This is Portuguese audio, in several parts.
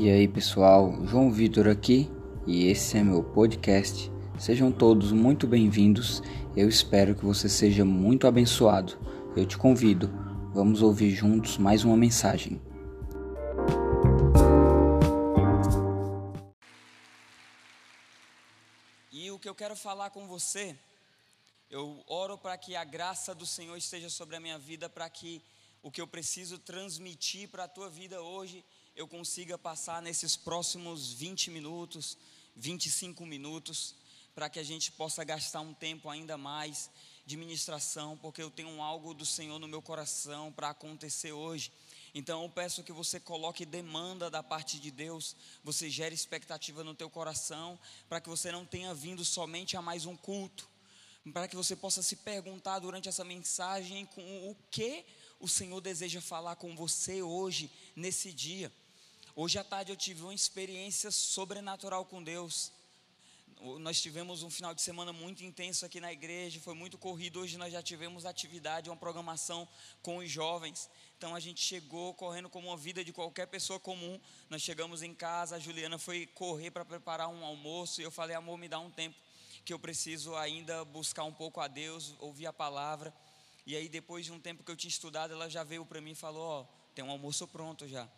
E aí pessoal, João Vitor aqui e esse é meu podcast. Sejam todos muito bem-vindos. Eu espero que você seja muito abençoado. Eu te convido, vamos ouvir juntos mais uma mensagem. E o que eu quero falar com você, eu oro para que a graça do Senhor esteja sobre a minha vida, para que o que eu preciso transmitir para a tua vida hoje eu consiga passar nesses próximos 20 minutos, 25 minutos, para que a gente possa gastar um tempo ainda mais de ministração, porque eu tenho algo do Senhor no meu coração para acontecer hoje. Então eu peço que você coloque demanda da parte de Deus, você gere expectativa no teu coração, para que você não tenha vindo somente a mais um culto, para que você possa se perguntar durante essa mensagem com o que o Senhor deseja falar com você hoje, nesse dia. Hoje à tarde eu tive uma experiência sobrenatural com Deus. Nós tivemos um final de semana muito intenso aqui na igreja, foi muito corrido. Hoje nós já tivemos atividade, uma programação com os jovens. Então a gente chegou correndo como uma vida de qualquer pessoa comum. Nós chegamos em casa, a Juliana foi correr para preparar um almoço e eu falei: "Amor, me dá um tempo que eu preciso ainda buscar um pouco a Deus, ouvir a palavra". E aí depois de um tempo que eu tinha estudado, ela já veio para mim e falou: "Ó, oh, tem um almoço pronto já".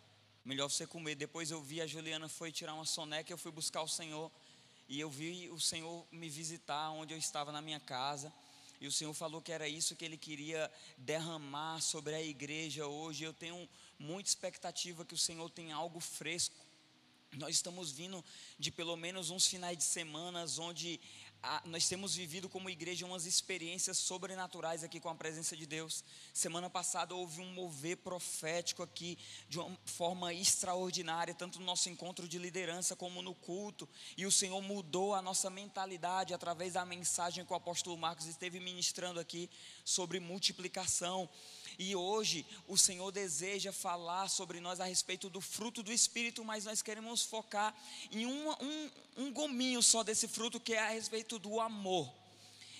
Melhor você comer. Depois eu vi a Juliana foi tirar uma soneca, eu fui buscar o Senhor e eu vi o Senhor me visitar onde eu estava na minha casa. E o Senhor falou que era isso que Ele queria derramar sobre a igreja hoje. Eu tenho muita expectativa que o Senhor tenha algo fresco. Nós estamos vindo de pelo menos uns finais de semanas onde nós temos vivido como igreja umas experiências sobrenaturais aqui com a presença de Deus. Semana passada houve um mover profético aqui de uma forma extraordinária, tanto no nosso encontro de liderança como no culto. E o Senhor mudou a nossa mentalidade através da mensagem que o apóstolo Marcos esteve ministrando aqui sobre multiplicação. E hoje o Senhor deseja falar sobre nós a respeito do fruto do Espírito, mas nós queremos focar em um, um, um gominho só desse fruto, que é a respeito do amor.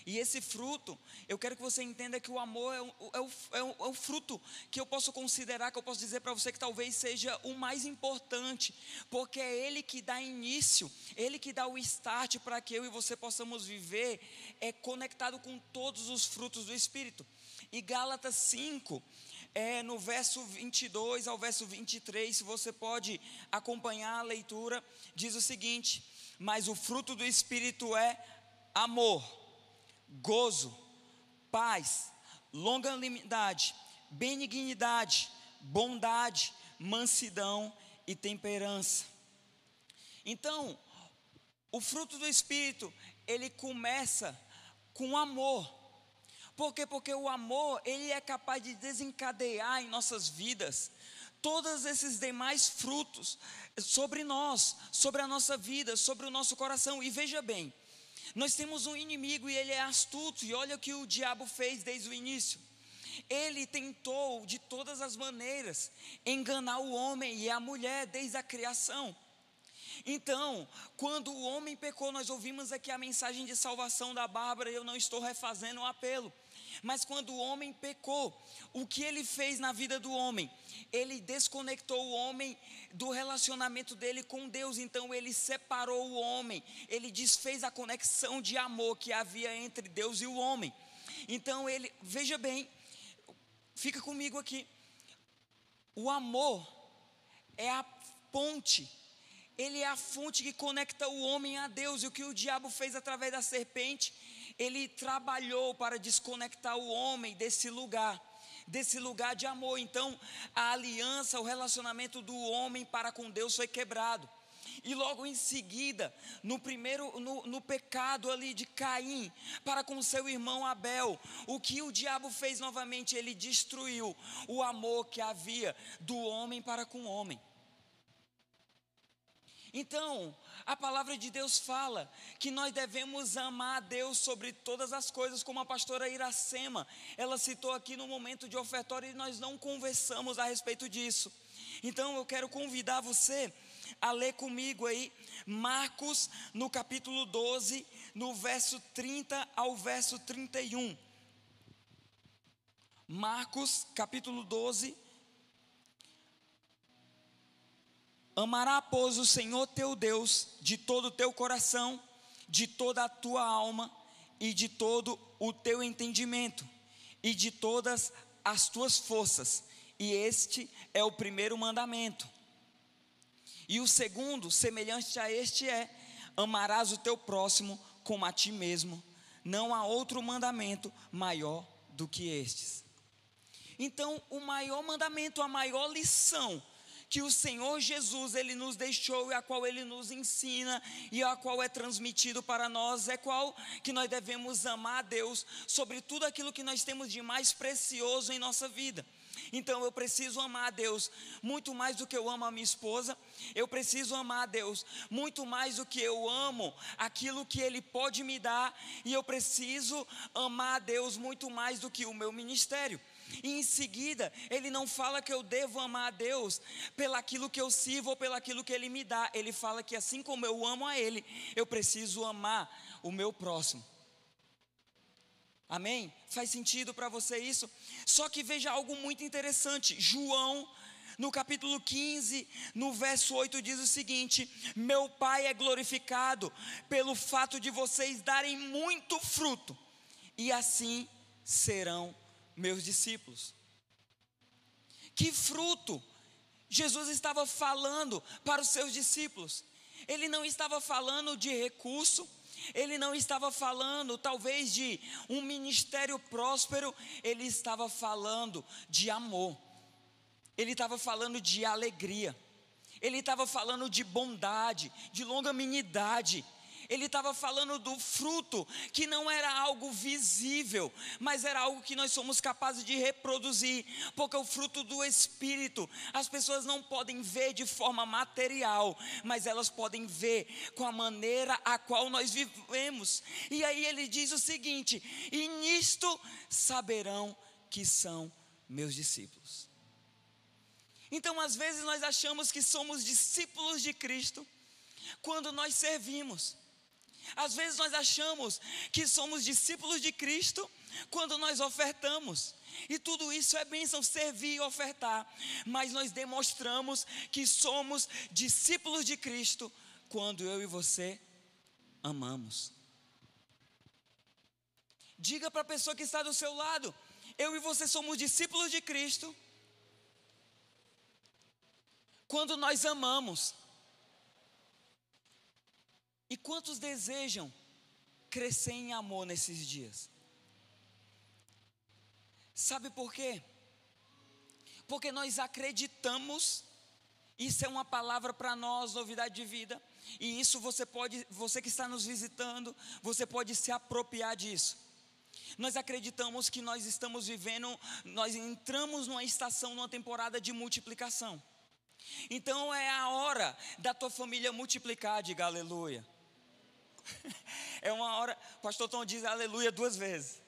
E esse fruto, eu quero que você entenda que o amor é o, é o, é o, é o fruto que eu posso considerar, que eu posso dizer para você que talvez seja o mais importante, porque é ele que dá início, ele que dá o start para que eu e você possamos viver é conectado com todos os frutos do Espírito. E Gálatas 5, é, no verso 22 ao verso 23, se você pode acompanhar a leitura, diz o seguinte: Mas o fruto do Espírito é amor, gozo, paz, longanimidade, benignidade, bondade, mansidão e temperança. Então, o fruto do Espírito, ele começa com amor. Por quê? Porque o amor, ele é capaz de desencadear em nossas vidas todos esses demais frutos sobre nós, sobre a nossa vida, sobre o nosso coração. E veja bem, nós temos um inimigo e ele é astuto, e olha o que o diabo fez desde o início. Ele tentou de todas as maneiras enganar o homem e a mulher desde a criação. Então, quando o homem pecou, nós ouvimos aqui a mensagem de salvação da Bárbara, eu não estou refazendo o apelo. Mas quando o homem pecou, o que ele fez na vida do homem? Ele desconectou o homem do relacionamento dele com Deus, então ele separou o homem, ele desfez a conexão de amor que havia entre Deus e o homem. Então ele, veja bem, fica comigo aqui. O amor é a ponte ele é a fonte que conecta o homem a Deus. E o que o diabo fez através da serpente, ele trabalhou para desconectar o homem desse lugar, desse lugar de amor. Então, a aliança, o relacionamento do homem para com Deus foi quebrado. E logo em seguida, no primeiro, no, no, pecado ali de Caim, para com seu irmão Abel, o que o diabo fez novamente? Ele destruiu o amor que havia do homem para com o homem. Então, a palavra de Deus fala que nós devemos amar a Deus sobre todas as coisas, como a pastora Iracema, ela citou aqui no momento de ofertório e nós não conversamos a respeito disso. Então, eu quero convidar você a ler comigo aí Marcos no capítulo 12, no verso 30 ao verso 31. Marcos capítulo 12, Amará, pois, o Senhor teu Deus de todo o teu coração, de toda a tua alma e de todo o teu entendimento e de todas as tuas forças. E este é o primeiro mandamento. E o segundo, semelhante a este, é: amarás o teu próximo como a ti mesmo. Não há outro mandamento maior do que estes. Então, o maior mandamento, a maior lição que o Senhor Jesus ele nos deixou e a qual ele nos ensina e a qual é transmitido para nós é qual que nós devemos amar a Deus sobre tudo aquilo que nós temos de mais precioso em nossa vida. Então eu preciso amar a Deus muito mais do que eu amo a minha esposa. Eu preciso amar a Deus muito mais do que eu amo aquilo que Ele pode me dar. E eu preciso amar a Deus muito mais do que o meu ministério. E em seguida, ele não fala que eu devo amar a Deus pelaquilo que eu sirvo ou pelaquilo que ele me dá. Ele fala que assim como eu amo a ele, eu preciso amar o meu próximo. Amém? Faz sentido para você isso? Só que veja algo muito interessante. João no capítulo 15, no verso 8, diz o seguinte: Meu Pai é glorificado pelo fato de vocês darem muito fruto, e assim serão meus discípulos. Que fruto Jesus estava falando para os seus discípulos? Ele não estava falando de recurso, ele não estava falando talvez de um ministério próspero, ele estava falando de amor, ele estava falando de alegria, ele estava falando de bondade, de longanimidade, ele estava falando do fruto, que não era algo visível, mas era algo que nós somos capazes de reproduzir, porque o fruto do Espírito, as pessoas não podem ver de forma material, mas elas podem ver com a maneira a qual nós vivemos. E aí ele diz o seguinte: e nisto saberão que são meus discípulos. Então, às vezes, nós achamos que somos discípulos de Cristo quando nós servimos. Às vezes nós achamos que somos discípulos de Cristo quando nós ofertamos. E tudo isso é bênção, servir e ofertar. Mas nós demonstramos que somos discípulos de Cristo quando eu e você amamos. Diga para a pessoa que está do seu lado: eu e você somos discípulos de Cristo quando nós amamos. E quantos desejam crescer em amor nesses dias? Sabe por quê? Porque nós acreditamos, isso é uma palavra para nós, novidade de vida, e isso você pode, você que está nos visitando, você pode se apropriar disso. Nós acreditamos que nós estamos vivendo, nós entramos numa estação, numa temporada de multiplicação. Então é a hora da tua família multiplicar, diga aleluia. É uma hora, pastor Tom diz aleluia duas vezes.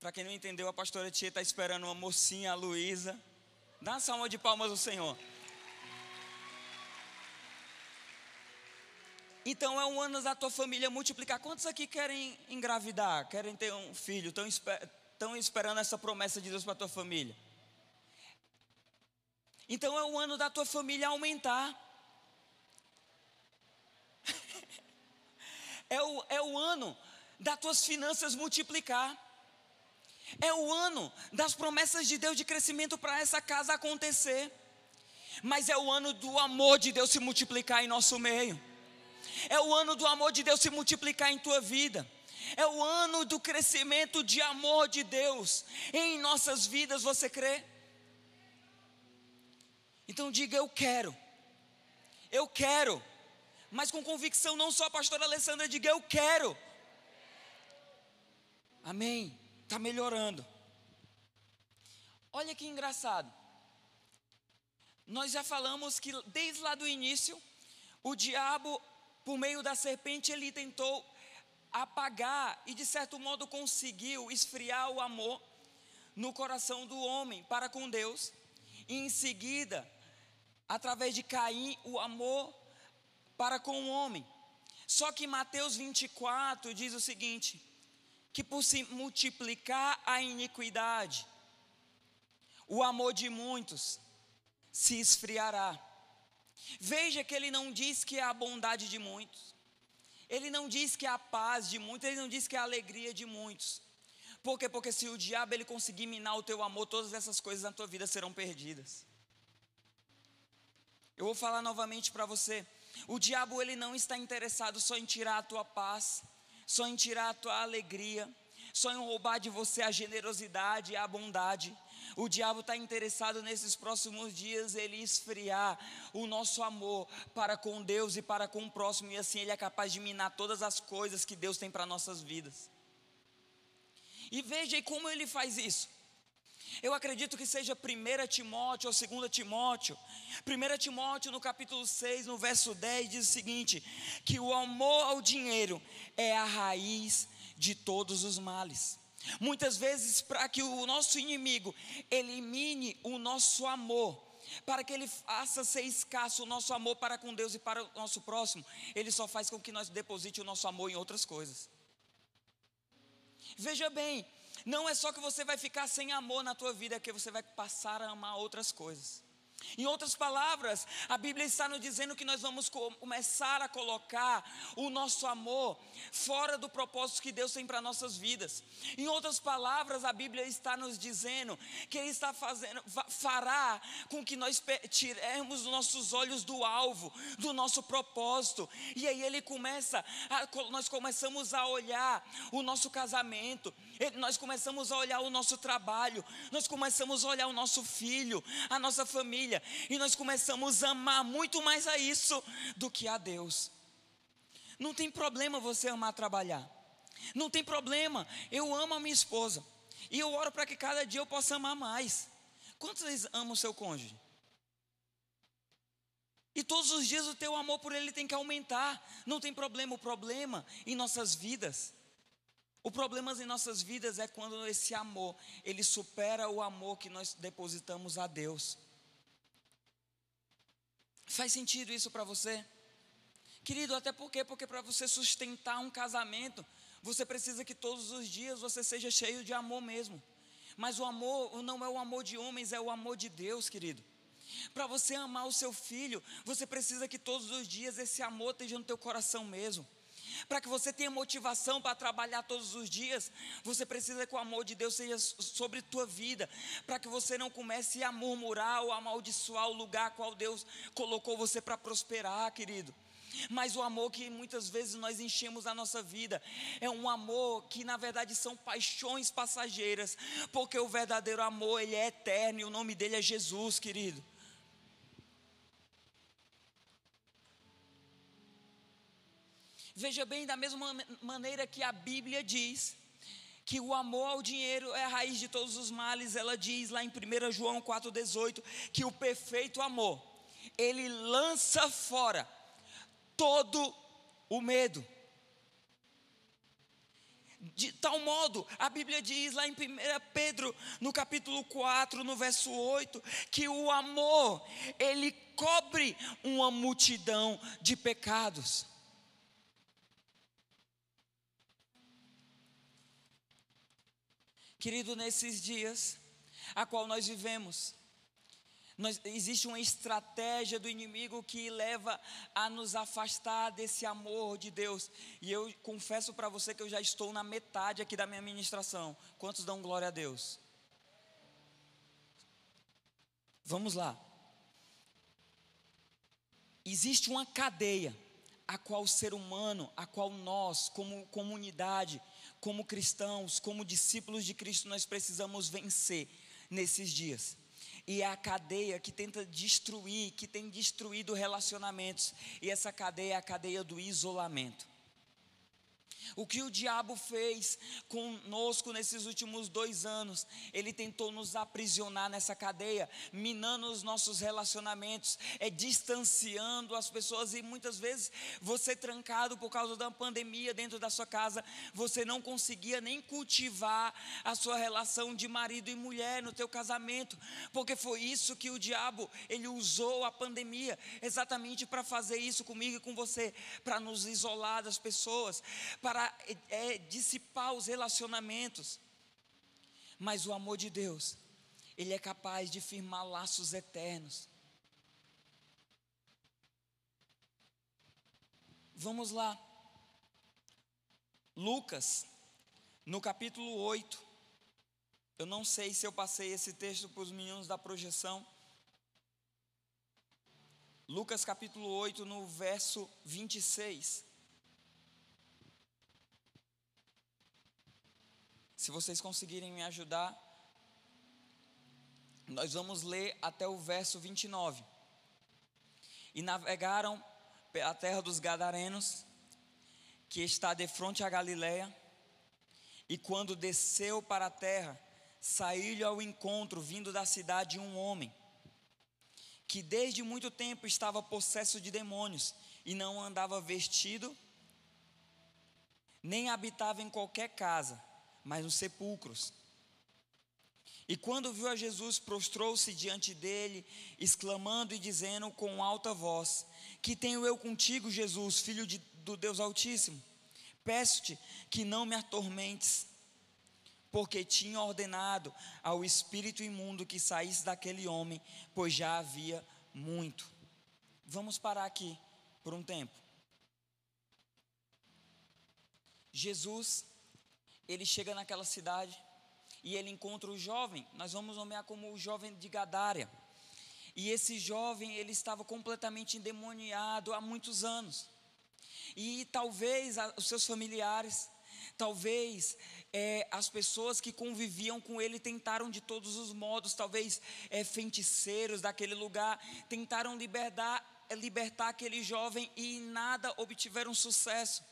Para quem não entendeu, a pastora Tia está esperando uma mocinha, a Luísa. Dá uma salva de palmas ao Senhor. Então é um ano da tua família multiplicar. Quantos aqui querem engravidar? Querem ter um filho? Estão, esper estão esperando essa promessa de Deus para a tua família? Então é o ano da tua família aumentar. É o, é o ano das tuas finanças multiplicar. É o ano das promessas de Deus de crescimento para essa casa acontecer. Mas é o ano do amor de Deus se multiplicar em nosso meio. É o ano do amor de Deus se multiplicar em tua vida. É o ano do crescimento de amor de Deus em nossas vidas, você crê? Então diga: Eu quero. Eu quero mas com convicção, não só a pastora Alessandra diga eu quero. Amém. Está melhorando. Olha que engraçado. Nós já falamos que desde lá do início, o diabo, por meio da serpente, ele tentou apagar e de certo modo conseguiu esfriar o amor no coração do homem para com Deus. E em seguida, através de Caim, o amor para com o homem. Só que Mateus 24 diz o seguinte: que por se multiplicar a iniquidade, o amor de muitos se esfriará. Veja que ele não diz que é a bondade de muitos, ele não diz que é a paz de muitos, ele não diz que é a alegria de muitos. Por quê? Porque se o diabo ele conseguir minar o teu amor, todas essas coisas na tua vida serão perdidas. Eu vou falar novamente para você. O diabo ele não está interessado só em tirar a tua paz, só em tirar a tua alegria, só em roubar de você a generosidade e a bondade. O diabo está interessado nesses próximos dias ele esfriar o nosso amor para com Deus e para com o próximo, e assim ele é capaz de minar todas as coisas que Deus tem para nossas vidas. E veja como ele faz isso. Eu acredito que seja 1 Timóteo ou 2 Timóteo. 1 Timóteo, no capítulo 6, no verso 10, diz o seguinte: que o amor ao dinheiro é a raiz de todos os males. Muitas vezes, para que o nosso inimigo elimine o nosso amor, para que ele faça ser escasso o nosso amor para com Deus e para o nosso próximo, ele só faz com que nós deposite o nosso amor em outras coisas. Veja bem, não é só que você vai ficar sem amor na tua vida, é que você vai passar a amar outras coisas. Em outras palavras, a Bíblia está nos dizendo que nós vamos começar a colocar o nosso amor fora do propósito que Deus tem para nossas vidas. Em outras palavras, a Bíblia está nos dizendo que Ele está fazendo, fará com que nós tiremos os nossos olhos do alvo, do nosso propósito. E aí Ele começa, a, nós começamos a olhar o nosso casamento, nós começamos a olhar o nosso trabalho, nós começamos a olhar o nosso filho, a nossa família, e nós começamos a amar muito mais a isso do que a Deus. Não tem problema você amar trabalhar, não tem problema, eu amo a minha esposa, e eu oro para que cada dia eu possa amar mais. Quantos vezes amam o seu cônjuge? E todos os dias o teu amor por ele tem que aumentar. Não tem problema, o problema em nossas vidas o problema em nossas vidas é quando esse amor, ele supera o amor que nós depositamos a Deus. Faz sentido isso para você? Querido, até porque porque para você sustentar um casamento, você precisa que todos os dias você seja cheio de amor mesmo. Mas o amor não é o amor de homens, é o amor de Deus, querido. Para você amar o seu filho, você precisa que todos os dias esse amor esteja no teu coração mesmo. Para que você tenha motivação para trabalhar todos os dias, você precisa que o amor de Deus seja sobre tua vida, para que você não comece a murmurar ou amaldiçoar o lugar qual Deus colocou você para prosperar, querido. Mas o amor que muitas vezes nós enchemos a nossa vida é um amor que na verdade são paixões passageiras, porque o verdadeiro amor ele é eterno e o nome dele é Jesus, querido. Veja bem, da mesma maneira que a Bíblia diz que o amor ao dinheiro é a raiz de todos os males, ela diz lá em 1 João 4,18 que o perfeito amor, ele lança fora todo o medo. De tal modo, a Bíblia diz lá em 1 Pedro, no capítulo 4, no verso 8, que o amor, ele cobre uma multidão de pecados. Querido, nesses dias a qual nós vivemos, nós, existe uma estratégia do inimigo que leva a nos afastar desse amor de Deus. E eu confesso para você que eu já estou na metade aqui da minha ministração. Quantos dão glória a Deus? Vamos lá. Existe uma cadeia a qual ser humano, a qual nós, como comunidade, como cristãos, como discípulos de Cristo, nós precisamos vencer nesses dias. E é a cadeia que tenta destruir, que tem destruído relacionamentos. E essa cadeia é a cadeia do isolamento. O que o diabo fez conosco nesses últimos dois anos, ele tentou nos aprisionar nessa cadeia, minando os nossos relacionamentos, é distanciando as pessoas e muitas vezes você trancado por causa da pandemia dentro da sua casa, você não conseguia nem cultivar a sua relação de marido e mulher no teu casamento, porque foi isso que o diabo ele usou a pandemia exatamente para fazer isso comigo e com você, para nos isolar das pessoas, para para é, dissipar os relacionamentos. Mas o amor de Deus, Ele é capaz de firmar laços eternos. Vamos lá. Lucas, no capítulo 8. Eu não sei se eu passei esse texto para os meninos da projeção. Lucas capítulo 8, no verso 26. Se vocês conseguirem me ajudar, nós vamos ler até o verso 29. E navegaram pela terra dos Gadarenos, que está de frente à Galileia, e quando desceu para a terra, saiu-lhe ao encontro, vindo da cidade, um homem, que desde muito tempo estava possesso de demônios, e não andava vestido, nem habitava em qualquer casa, mas nos sepulcros. E quando viu a Jesus, prostrou-se diante dele, exclamando e dizendo com alta voz: Que tenho eu contigo, Jesus, filho de, do Deus Altíssimo? Peço-te que não me atormentes, porque tinha ordenado ao espírito imundo que saísse daquele homem, pois já havia muito. Vamos parar aqui por um tempo. Jesus ele chega naquela cidade e ele encontra o jovem, nós vamos nomear como o jovem de Gadária. E esse jovem, ele estava completamente endemoniado há muitos anos. E talvez os seus familiares, talvez é, as pessoas que conviviam com ele tentaram de todos os modos, talvez é, feiticeiros daquele lugar, tentaram libertar, libertar aquele jovem e nada obtiveram sucesso.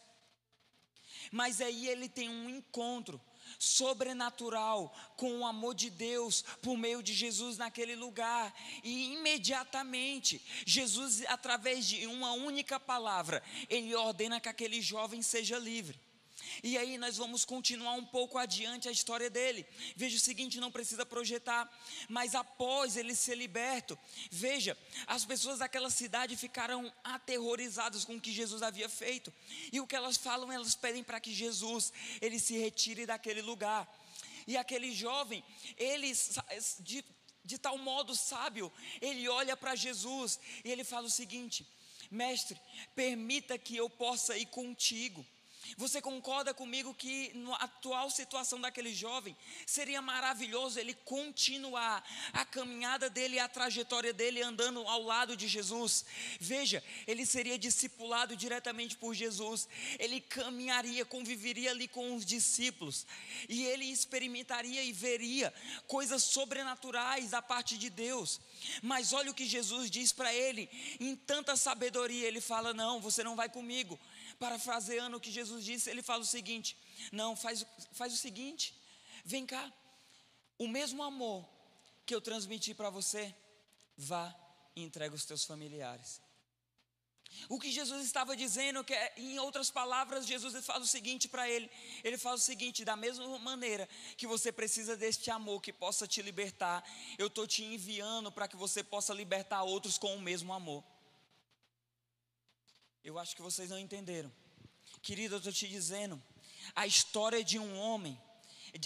Mas aí ele tem um encontro sobrenatural com o amor de Deus por meio de Jesus naquele lugar. E imediatamente, Jesus, através de uma única palavra, ele ordena que aquele jovem seja livre. E aí nós vamos continuar um pouco adiante a história dele. Veja o seguinte, não precisa projetar, mas após ele ser liberto, veja, as pessoas daquela cidade ficaram aterrorizadas com o que Jesus havia feito. E o que elas falam, elas pedem para que Jesus ele se retire daquele lugar. E aquele jovem, ele de, de tal modo sábio, ele olha para Jesus e ele fala o seguinte: Mestre, permita que eu possa ir contigo. Você concorda comigo que na atual situação daquele jovem seria maravilhoso ele continuar a caminhada dele, a trajetória dele andando ao lado de Jesus? Veja, ele seria discipulado diretamente por Jesus, ele caminharia, conviveria ali com os discípulos e ele experimentaria e veria coisas sobrenaturais da parte de Deus. Mas olha o que Jesus diz para ele, em tanta sabedoria, ele fala: Não, você não vai comigo parafraseando o que Jesus disse, ele fala o seguinte: não, faz, faz o seguinte, vem cá, o mesmo amor que eu transmiti para você, vá e entrega os teus familiares. O que Jesus estava dizendo, que é, em outras palavras, Jesus fala o seguinte para ele: ele fala o seguinte, da mesma maneira que você precisa deste amor que possa te libertar, eu estou te enviando para que você possa libertar outros com o mesmo amor. Eu acho que vocês não entenderam. Querido, eu estou te dizendo, a história de um homem,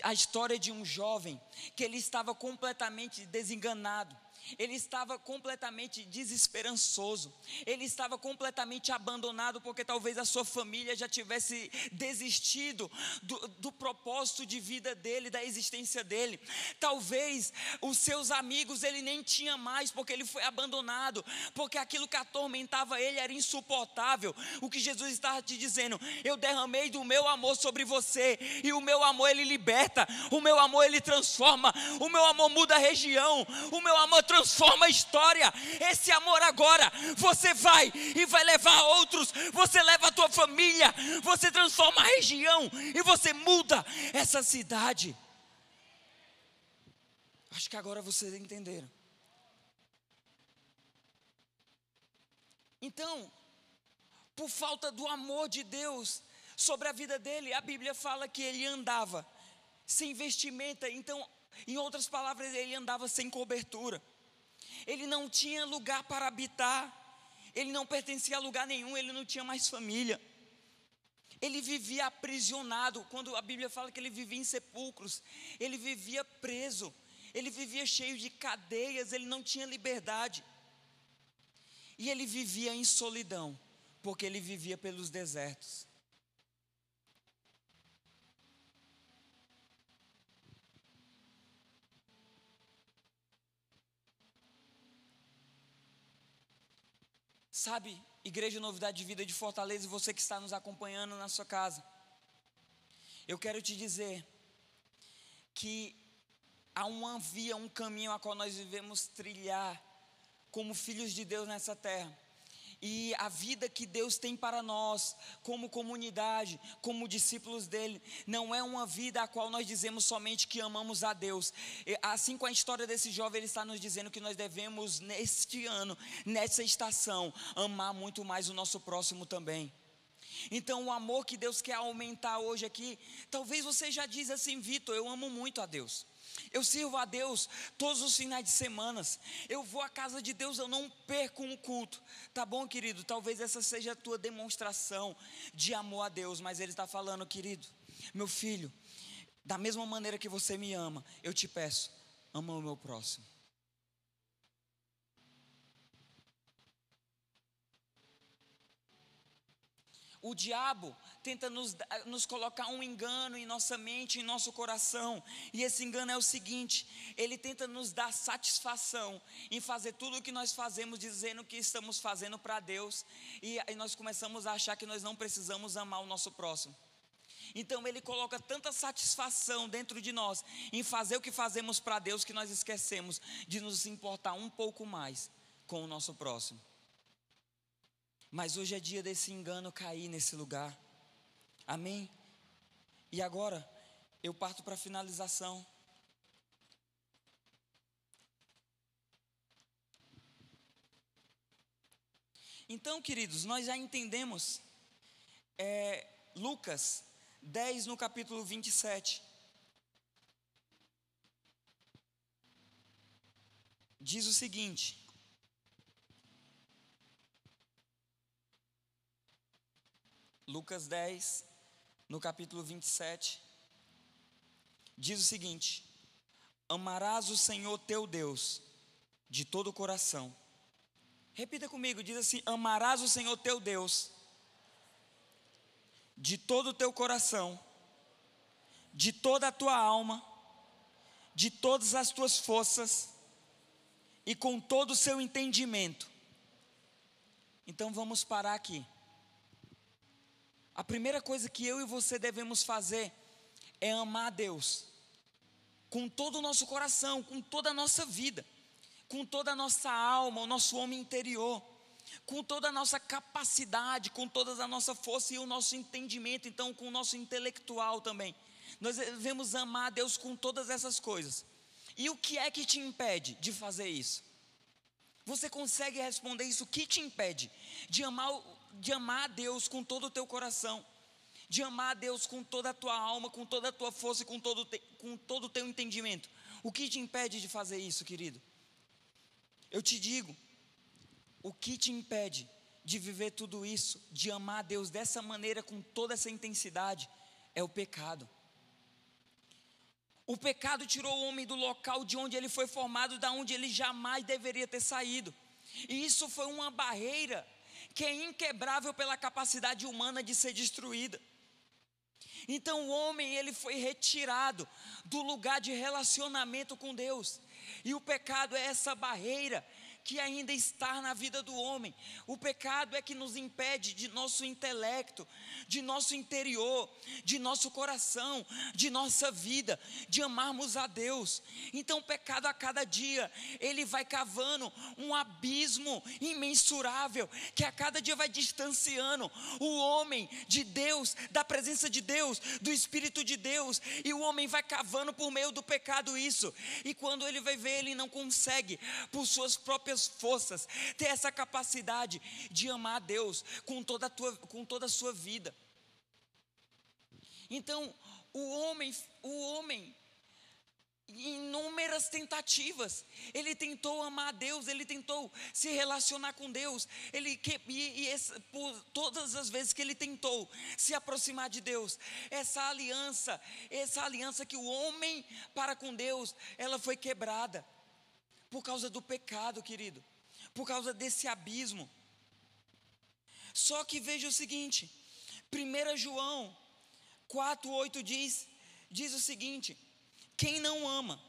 a história de um jovem, que ele estava completamente desenganado, ele estava completamente desesperançoso, ele estava completamente abandonado, porque talvez a sua família já tivesse desistido do, do, propósito de vida dele, da existência dele. Talvez os seus amigos ele nem tinha mais, porque ele foi abandonado, porque aquilo que atormentava ele era insuportável. O que Jesus estava te dizendo, eu derramei do meu amor sobre você, e o meu amor ele liberta, o meu amor ele transforma, o meu amor muda a região, o meu amor transforma transforma a história. Esse amor agora, você vai e vai levar outros, você leva a tua família, você transforma a região e você muda essa cidade. Acho que agora vocês entenderam. Então, por falta do amor de Deus sobre a vida dele, a Bíblia fala que ele andava sem vestimenta, então, em outras palavras, ele andava sem cobertura ele não tinha lugar para habitar, ele não pertencia a lugar nenhum, ele não tinha mais família. Ele vivia aprisionado, quando a Bíblia fala que ele vivia em sepulcros, ele vivia preso, ele vivia cheio de cadeias, ele não tinha liberdade. E ele vivia em solidão, porque ele vivia pelos desertos. Sabe, Igreja Novidade de Vida de Fortaleza, você que está nos acompanhando na sua casa, eu quero te dizer que há uma via, um caminho a qual nós devemos trilhar como filhos de Deus nessa terra. E a vida que Deus tem para nós, como comunidade, como discípulos dele, não é uma vida a qual nós dizemos somente que amamos a Deus. Assim com a história desse jovem, ele está nos dizendo que nós devemos, neste ano, nessa estação, amar muito mais o nosso próximo também. Então, o amor que Deus quer aumentar hoje aqui, talvez você já diz assim, Vitor, eu amo muito a Deus. Eu sirvo a Deus todos os finais de semanas. Eu vou à casa de Deus, eu não perco um culto. Tá bom, querido? Talvez essa seja a tua demonstração de amor a Deus, mas ele está falando, querido, meu filho, da mesma maneira que você me ama, eu te peço, ama o meu próximo. O diabo tenta nos, nos colocar um engano em nossa mente, em nosso coração. E esse engano é o seguinte: ele tenta nos dar satisfação em fazer tudo o que nós fazemos, dizendo que estamos fazendo para Deus, e, e nós começamos a achar que nós não precisamos amar o nosso próximo. Então ele coloca tanta satisfação dentro de nós em fazer o que fazemos para Deus que nós esquecemos de nos importar um pouco mais com o nosso próximo. Mas hoje é dia desse engano cair nesse lugar. Amém? E agora, eu parto para a finalização. Então, queridos, nós já entendemos é, Lucas 10, no capítulo 27. Diz o seguinte: Lucas 10, no capítulo 27, diz o seguinte: Amarás o Senhor teu Deus de todo o coração. Repita comigo, diz assim: Amarás o Senhor teu Deus de todo o teu coração, de toda a tua alma, de todas as tuas forças e com todo o seu entendimento. Então vamos parar aqui. A primeira coisa que eu e você devemos fazer é amar a Deus com todo o nosso coração, com toda a nossa vida, com toda a nossa alma, o nosso homem interior, com toda a nossa capacidade, com toda a nossa força e o nosso entendimento, então com o nosso intelectual também. Nós devemos amar a Deus com todas essas coisas. E o que é que te impede de fazer isso? Você consegue responder isso? O que te impede de amar de amar a Deus com todo o teu coração, de amar a Deus com toda a tua alma, com toda a tua força e com todo, te, com todo o teu entendimento. O que te impede de fazer isso, querido? Eu te digo, o que te impede de viver tudo isso, de amar a Deus dessa maneira, com toda essa intensidade, é o pecado. O pecado tirou o homem do local de onde ele foi formado, da onde ele jamais deveria ter saído. E isso foi uma barreira que é inquebrável pela capacidade humana de ser destruída. Então o homem ele foi retirado do lugar de relacionamento com Deus. E o pecado é essa barreira que ainda está na vida do homem. O pecado é que nos impede de nosso intelecto, de nosso interior, de nosso coração, de nossa vida, de amarmos a Deus. Então, o pecado a cada dia, ele vai cavando um abismo imensurável, que a cada dia vai distanciando o homem de Deus, da presença de Deus, do Espírito de Deus, e o homem vai cavando por meio do pecado isso. E quando ele vai ver, ele não consegue, por suas próprias próprias forças, ter essa capacidade de amar a Deus com toda a, tua, com toda a sua vida. Então, o homem, o homem, inúmeras tentativas, ele tentou amar a Deus, ele tentou se relacionar com Deus, ele e, e por todas as vezes que ele tentou se aproximar de Deus, essa aliança, essa aliança que o homem para com Deus, ela foi quebrada por causa do pecado, querido, por causa desse abismo. Só que veja o seguinte, 1 João 4,8 diz, diz o seguinte: quem não ama,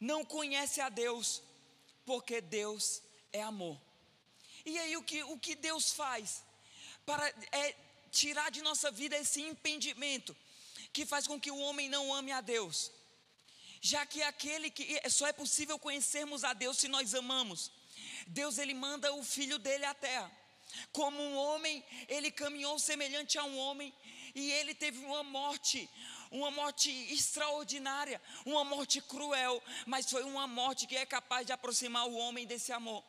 não conhece a Deus, porque Deus é amor. E aí o que, o que Deus faz? Para é, tirar de nossa vida esse impedimento que faz com que o homem não ame a Deus. Já que aquele que só é possível conhecermos a Deus se nós amamos. Deus ele manda o filho dele à terra. Como um homem, ele caminhou semelhante a um homem e ele teve uma morte, uma morte extraordinária, uma morte cruel, mas foi uma morte que é capaz de aproximar o homem desse amor.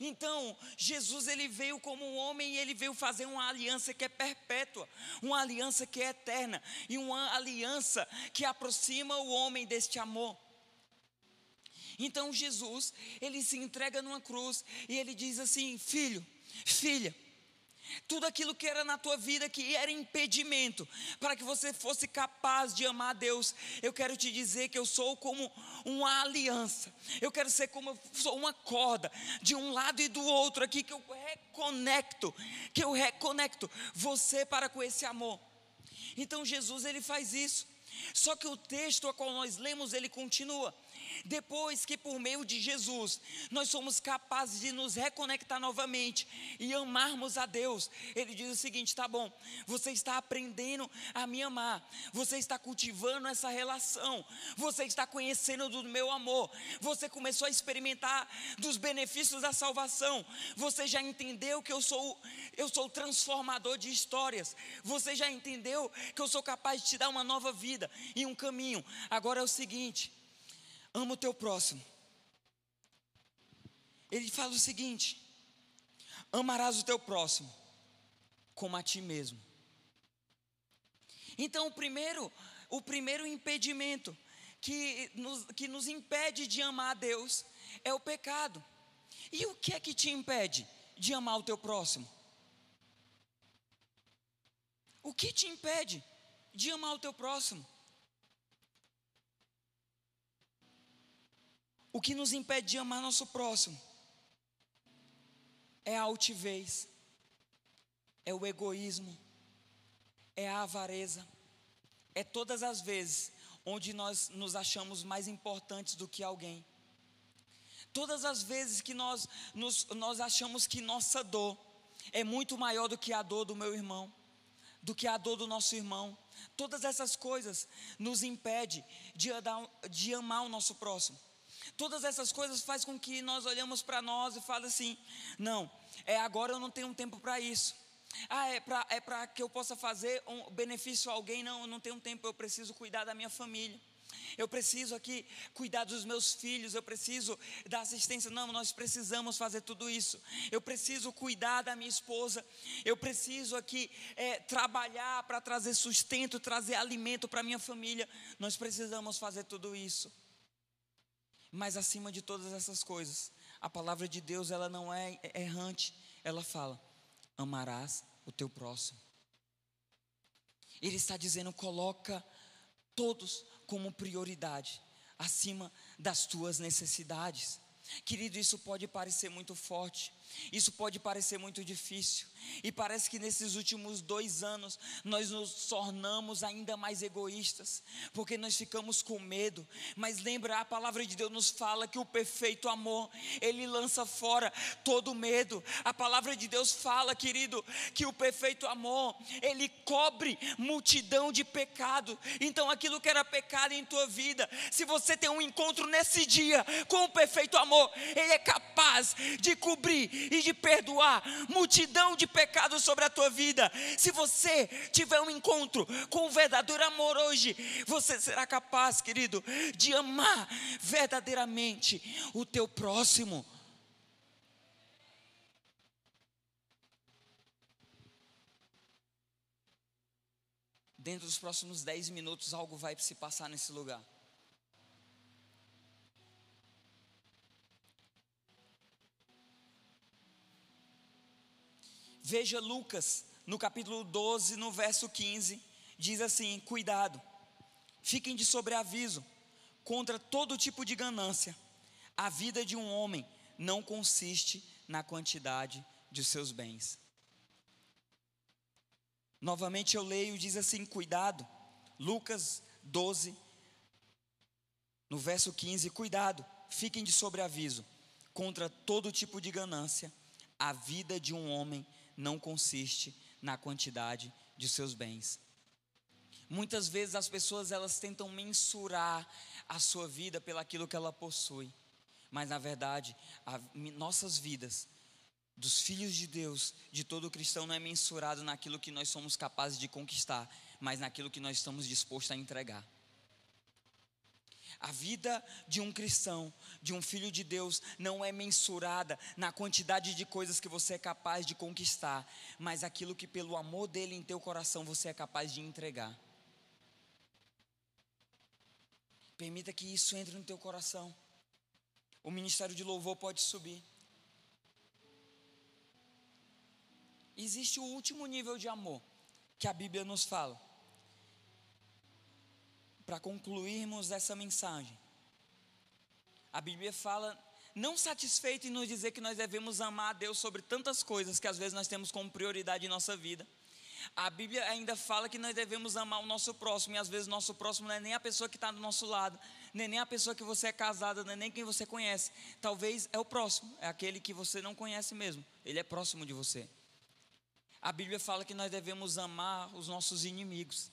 Então, Jesus ele veio como um homem e ele veio fazer uma aliança que é perpétua, uma aliança que é eterna e uma aliança que aproxima o homem deste amor. Então Jesus, ele se entrega numa cruz e ele diz assim: "Filho, filha, tudo aquilo que era na tua vida que era impedimento para que você fosse capaz de amar a Deus. Eu quero te dizer que eu sou como uma aliança. Eu quero ser como sou uma corda de um lado e do outro aqui que eu reconecto, que eu reconecto você para com esse amor. Então Jesus ele faz isso. Só que o texto a qual nós lemos ele continua. Depois que por meio de Jesus nós somos capazes de nos reconectar novamente e amarmos a Deus, Ele diz o seguinte: tá bom, você está aprendendo a me amar, você está cultivando essa relação, você está conhecendo do meu amor, você começou a experimentar dos benefícios da salvação, você já entendeu que eu sou eu sou transformador de histórias, você já entendeu que eu sou capaz de te dar uma nova vida e um caminho. Agora é o seguinte, ama o teu próximo. Ele fala o seguinte: amarás o teu próximo como a ti mesmo. Então, o primeiro, o primeiro impedimento que nos, que nos impede de amar a Deus é o pecado. E o que é que te impede de amar o teu próximo? O que te impede de amar o teu próximo? O que nos impede de amar nosso próximo é a altivez, é o egoísmo, é a avareza, é todas as vezes onde nós nos achamos mais importantes do que alguém. Todas as vezes que nós, nos, nós achamos que nossa dor é muito maior do que a dor do meu irmão, do que a dor do nosso irmão. Todas essas coisas nos impedem de, de amar o nosso próximo. Todas essas coisas faz com que nós olhamos para nós e fala assim: não, é agora eu não tenho tempo para isso. Ah, é para é para que eu possa fazer um benefício a alguém? Não, eu não tenho tempo, eu preciso cuidar da minha família. Eu preciso aqui cuidar dos meus filhos, eu preciso dar assistência. Não, nós precisamos fazer tudo isso. Eu preciso cuidar da minha esposa. Eu preciso aqui é, trabalhar para trazer sustento, trazer alimento para minha família. Nós precisamos fazer tudo isso. Mas acima de todas essas coisas, a palavra de Deus, ela não é errante. Ela fala: amarás o teu próximo. Ele está dizendo: coloca todos como prioridade acima das tuas necessidades. Querido, isso pode parecer muito forte, isso pode parecer muito difícil, e parece que nesses últimos dois anos nós nos tornamos ainda mais egoístas, porque nós ficamos com medo. Mas lembra, a palavra de Deus nos fala que o perfeito amor, ele lança fora todo medo. A palavra de Deus fala, querido, que o perfeito amor, ele cobre multidão de pecado. Então, aquilo que era pecado em tua vida, se você tem um encontro nesse dia com o perfeito amor, ele é capaz de cobrir e de perdoar multidão de pecados sobre a tua vida. Se você tiver um encontro com o verdadeiro amor hoje, você será capaz, querido, de amar verdadeiramente o teu próximo. Dentro dos próximos 10 minutos, algo vai se passar nesse lugar. Veja Lucas, no capítulo 12, no verso 15, diz assim: Cuidado, fiquem de sobreaviso contra todo tipo de ganância. A vida de um homem não consiste na quantidade de seus bens. Novamente eu leio, diz assim: cuidado. Lucas 12, no verso 15: cuidado, fiquem de sobreaviso contra todo tipo de ganância. A vida de um homem não consiste na quantidade de seus bens. Muitas vezes as pessoas elas tentam mensurar a sua vida pelaquilo que ela possui, mas na verdade, a, nossas vidas dos filhos de Deus, de todo cristão, não é mensurado naquilo que nós somos capazes de conquistar, mas naquilo que nós estamos dispostos a entregar. A vida de um cristão, de um filho de Deus, não é mensurada na quantidade de coisas que você é capaz de conquistar, mas aquilo que pelo amor dele em teu coração você é capaz de entregar. Permita que isso entre no teu coração. O ministério de louvor pode subir. Existe o último nível de amor que a Bíblia nos fala para concluirmos essa mensagem. A Bíblia fala, não satisfeito em nos dizer que nós devemos amar a Deus sobre tantas coisas que às vezes nós temos como prioridade em nossa vida. A Bíblia ainda fala que nós devemos amar o nosso próximo, e às vezes o nosso próximo não é nem a pessoa que está do nosso lado, nem nem a pessoa que você é casada, nem nem quem você conhece. Talvez é o próximo, é aquele que você não conhece mesmo, ele é próximo de você. A Bíblia fala que nós devemos amar os nossos inimigos.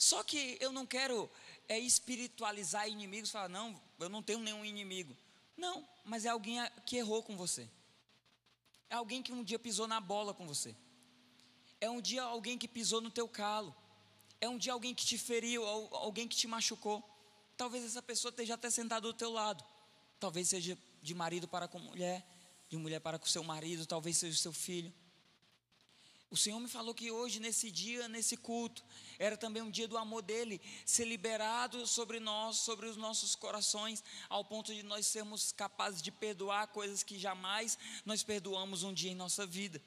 Só que eu não quero é, espiritualizar inimigos, falar, não, eu não tenho nenhum inimigo. Não, mas é alguém que errou com você. É alguém que um dia pisou na bola com você. É um dia alguém que pisou no teu calo. É um dia alguém que te feriu, alguém que te machucou. Talvez essa pessoa esteja até sentada do teu lado. Talvez seja de marido para com mulher, de mulher para com seu marido, talvez seja o seu filho. O Senhor me falou que hoje, nesse dia, nesse culto, era também um dia do amor dele, ser liberado sobre nós, sobre os nossos corações, ao ponto de nós sermos capazes de perdoar coisas que jamais nós perdoamos um dia em nossa vida.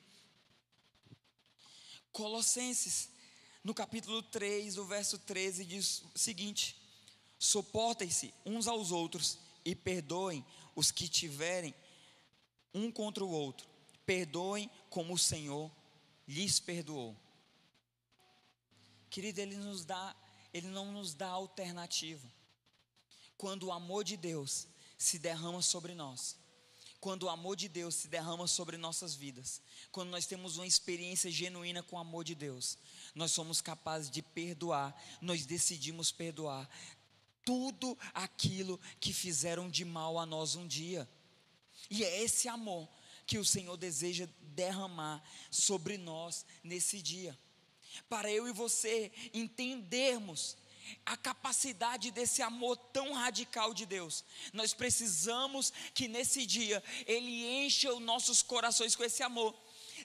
Colossenses, no capítulo 3, o verso 13, diz o seguinte: Suportem-se uns aos outros e perdoem os que tiverem um contra o outro. Perdoem como o Senhor lhes perdoou. Querido, ele nos dá, ele não nos dá alternativa. Quando o amor de Deus se derrama sobre nós, quando o amor de Deus se derrama sobre nossas vidas, quando nós temos uma experiência genuína com o amor de Deus, nós somos capazes de perdoar, nós decidimos perdoar tudo aquilo que fizeram de mal a nós um dia. E é esse amor que o Senhor deseja derramar sobre nós nesse dia. Para eu e você entendermos a capacidade desse amor tão radical de Deus. Nós precisamos que nesse dia Ele encha os nossos corações com esse amor.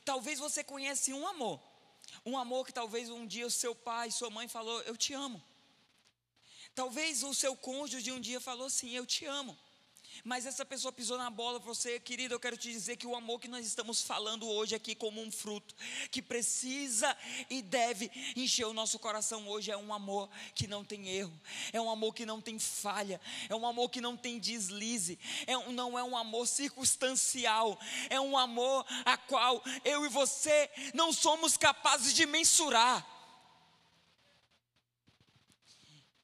Talvez você conhece um amor, um amor que talvez um dia o seu pai, sua mãe falou, eu te amo. Talvez o seu cônjuge um dia falou assim, eu te amo mas essa pessoa pisou na bola para você, querido, eu quero te dizer que o amor que nós estamos falando hoje aqui como um fruto, que precisa e deve encher o nosso coração hoje, é um amor que não tem erro, é um amor que não tem falha, é um amor que não tem deslize, é um, não é um amor circunstancial, é um amor a qual eu e você não somos capazes de mensurar.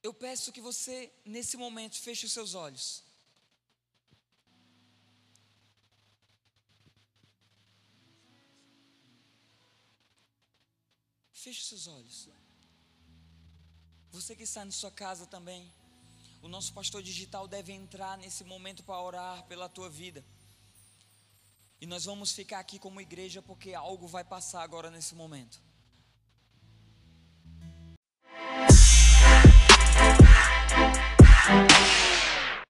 Eu peço que você, nesse momento, feche os seus olhos. Feche seus olhos. Você que está na sua casa também. O nosso pastor digital deve entrar nesse momento para orar pela tua vida. E nós vamos ficar aqui como igreja porque algo vai passar agora nesse momento.